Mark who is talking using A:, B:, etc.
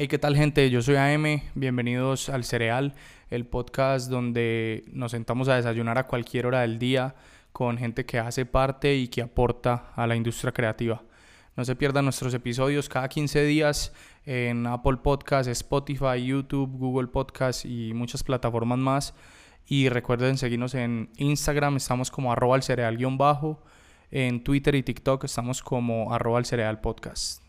A: Hey, ¿qué tal gente? Yo soy AM, bienvenidos al Cereal, el podcast donde nos sentamos a desayunar a cualquier hora del día con gente que hace parte y que aporta a la industria creativa. No se pierdan nuestros episodios cada 15 días en Apple Podcasts, Spotify, YouTube, Google Podcasts y muchas plataformas más. Y recuerden seguirnos en Instagram, estamos como arroba al cereal guion bajo. En Twitter y TikTok estamos como arroba al cereal podcast.